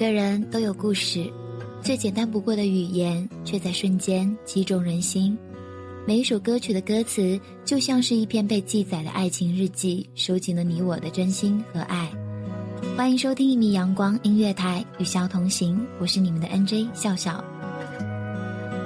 每个人都有故事，最简单不过的语言，却在瞬间击中人心。每一首歌曲的歌词，就像是一篇被记载的爱情日记，收集了你我的真心和爱。欢迎收听一米阳光音乐台，与笑同行，我是你们的 NJ 笑笑。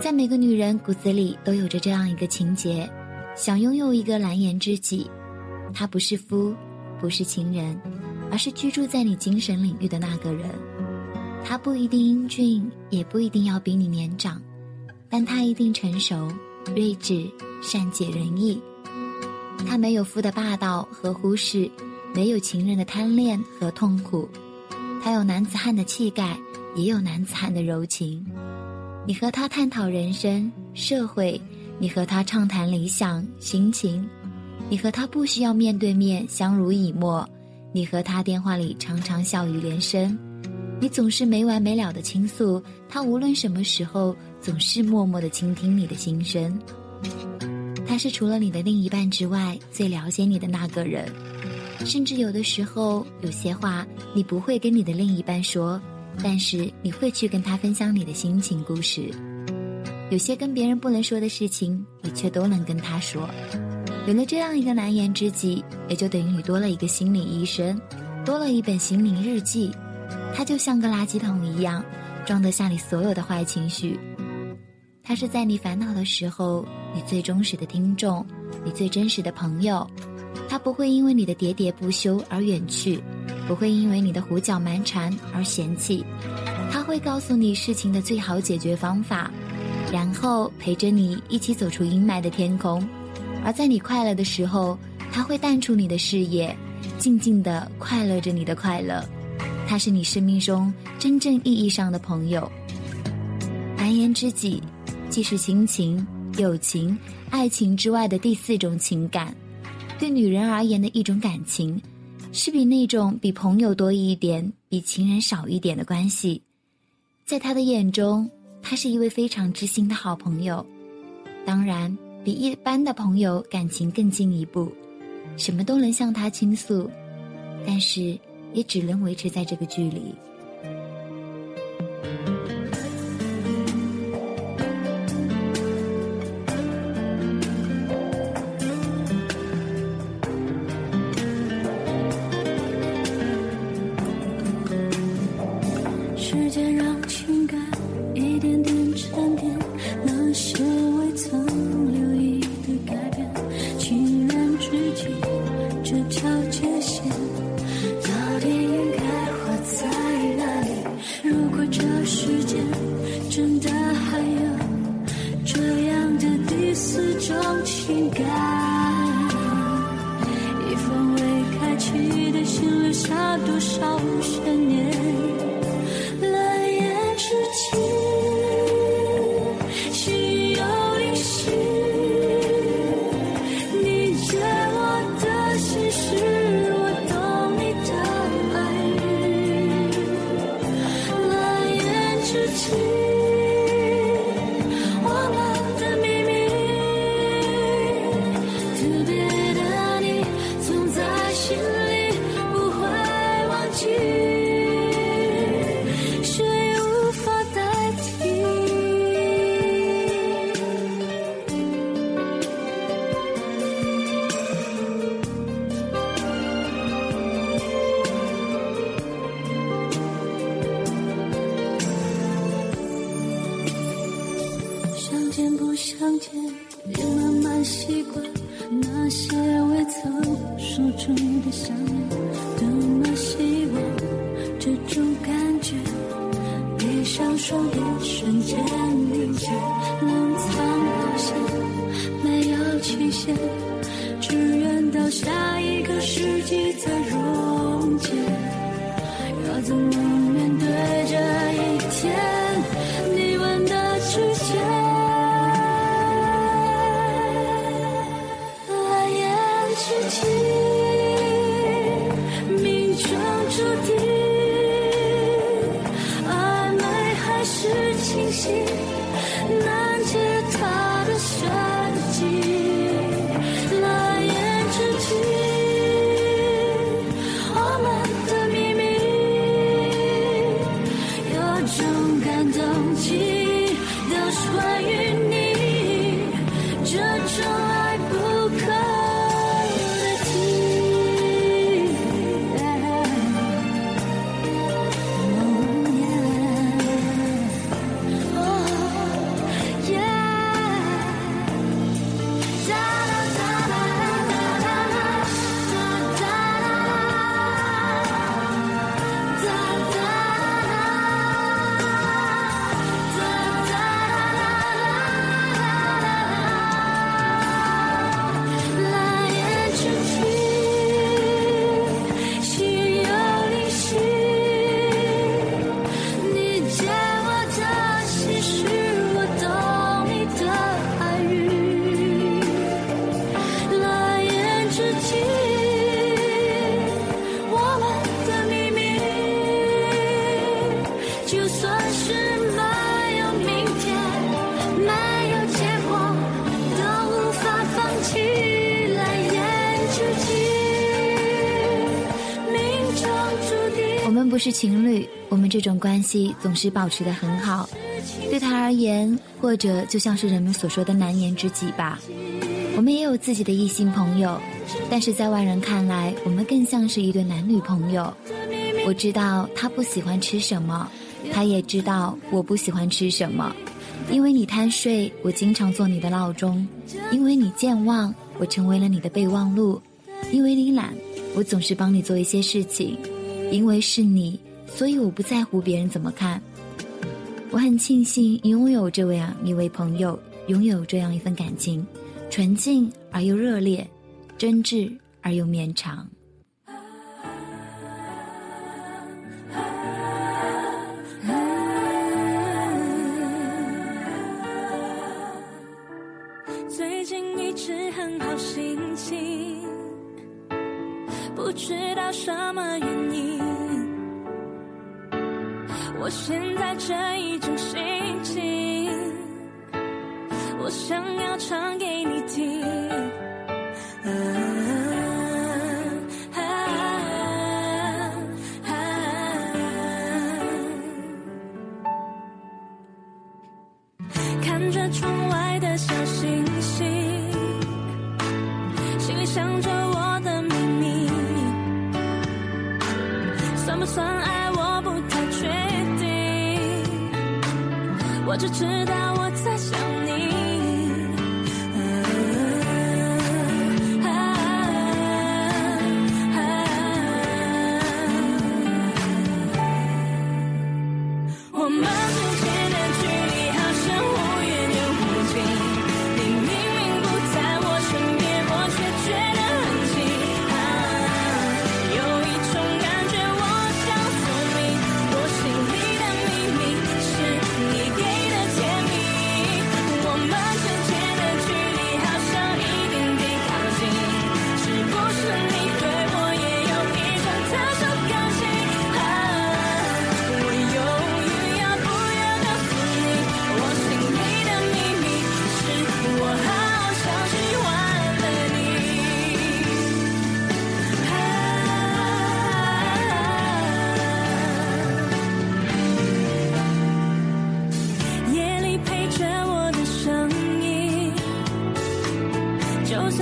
在每个女人骨子里都有着这样一个情节，想拥有一个蓝颜知己，他不是夫，不是情人，而是居住在你精神领域的那个人。他不一定英俊，也不一定要比你年长，但他一定成熟、睿智、善解人意。他没有夫的霸道和忽视，没有情人的贪恋和痛苦。他有男子汉的气概，也有男子汉的柔情。你和他探讨人生、社会，你和他畅谈理想、心情，你和他不需要面对面相濡以沫，你和他电话里常常笑语连声。你总是没完没了的倾诉，他无论什么时候总是默默的倾听你的心声。他是除了你的另一半之外最了解你的那个人，甚至有的时候有些话你不会跟你的另一半说，但是你会去跟他分享你的心情故事。有些跟别人不能说的事情，你却都能跟他说。有了这样一个蓝颜知己，也就等于你多了一个心理医生，多了一本心灵日记。他就像个垃圾桶一样，装得下你所有的坏情绪。他是在你烦恼的时候，你最忠实的听众，你最真实的朋友。他不会因为你的喋喋不休而远去，不会因为你的胡搅蛮缠而嫌弃。他会告诉你事情的最好解决方法，然后陪着你一起走出阴霾的天空。而在你快乐的时候，他会淡出你的视野，静静的快乐着你的快乐。他是你生命中真正意义上的朋友，蓝颜知己，既是亲情、友情、爱情之外的第四种情感。对女人而言的一种感情，是比那种比朋友多一点、比情人少一点的关系。在他的眼中，他是一位非常知心的好朋友，当然比一般的朋友感情更进一步，什么都能向他倾诉，但是。也只能维持在这个距离。真的还有这样的第四种情感，一封未开启的信留下多少悬念？蓝颜知己，心有灵犀，你解我的心事，我也慢慢习惯那些未曾说出的想念，多么希望这种感觉闭上双眼瞬间。是情侣，我们这种关系总是保持的很好。对他而言，或者就像是人们所说的难言之己吧。我们也有自己的异性朋友，但是在外人看来，我们更像是一对男女朋友。我知道他不喜欢吃什么，他也知道我不喜欢吃什么。因为你贪睡，我经常做你的闹钟；因为你健忘，我成为了你的备忘录；因为你懒，我总是帮你做一些事情。因为是你，所以我不在乎别人怎么看。我很庆幸拥有这样一位朋友，拥有这样一份感情，纯净而又热烈，真挚而又绵长。最近一直很好心情，不知道什么原因。我现在这一种心情，我想要唱给你听。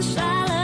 and shallow.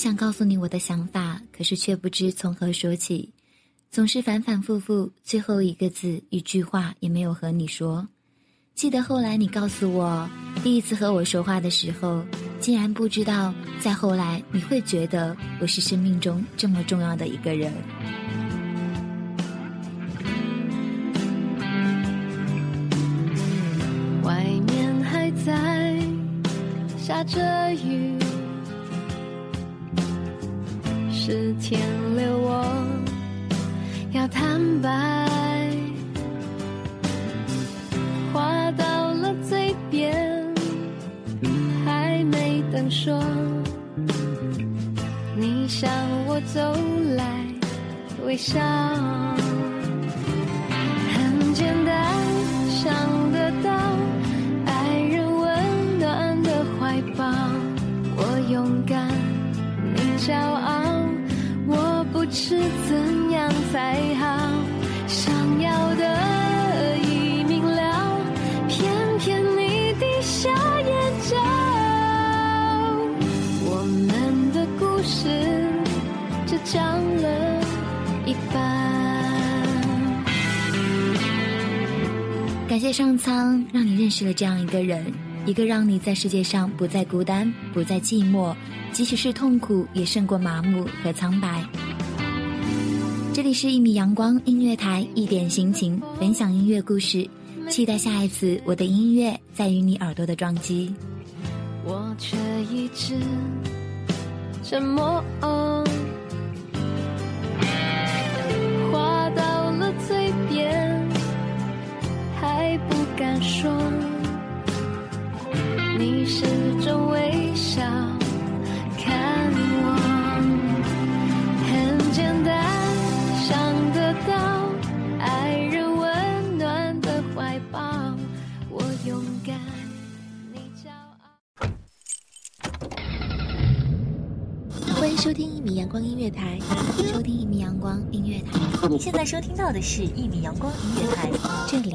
想告诉你我的想法，可是却不知从何说起，总是反反复复，最后一个字、一句话也没有和你说。记得后来你告诉我，第一次和我说话的时候，竟然不知道，再后来你会觉得我是生命中这么重要的一个人。外面还在下着雨，是天留我要坦白，话到了嘴边，还没等说，你向我走来，微笑。很简单，想上苍，让你认识了这样一个人，一个让你在世界上不再孤单、不再寂寞，即使是痛苦也胜过麻木和苍白。这里是一米阳光音乐台，一点心情，分享音乐故事，期待下一次我的音乐在与你耳朵的撞击。我却一直沉默。敢说。你始终微笑看我，很简单，想得到爱人温暖的怀抱。我勇敢，你骄傲。欢迎收听一米阳光音乐台，收听一米阳光音乐台，你现在收听到的是一米阳光音乐台，这里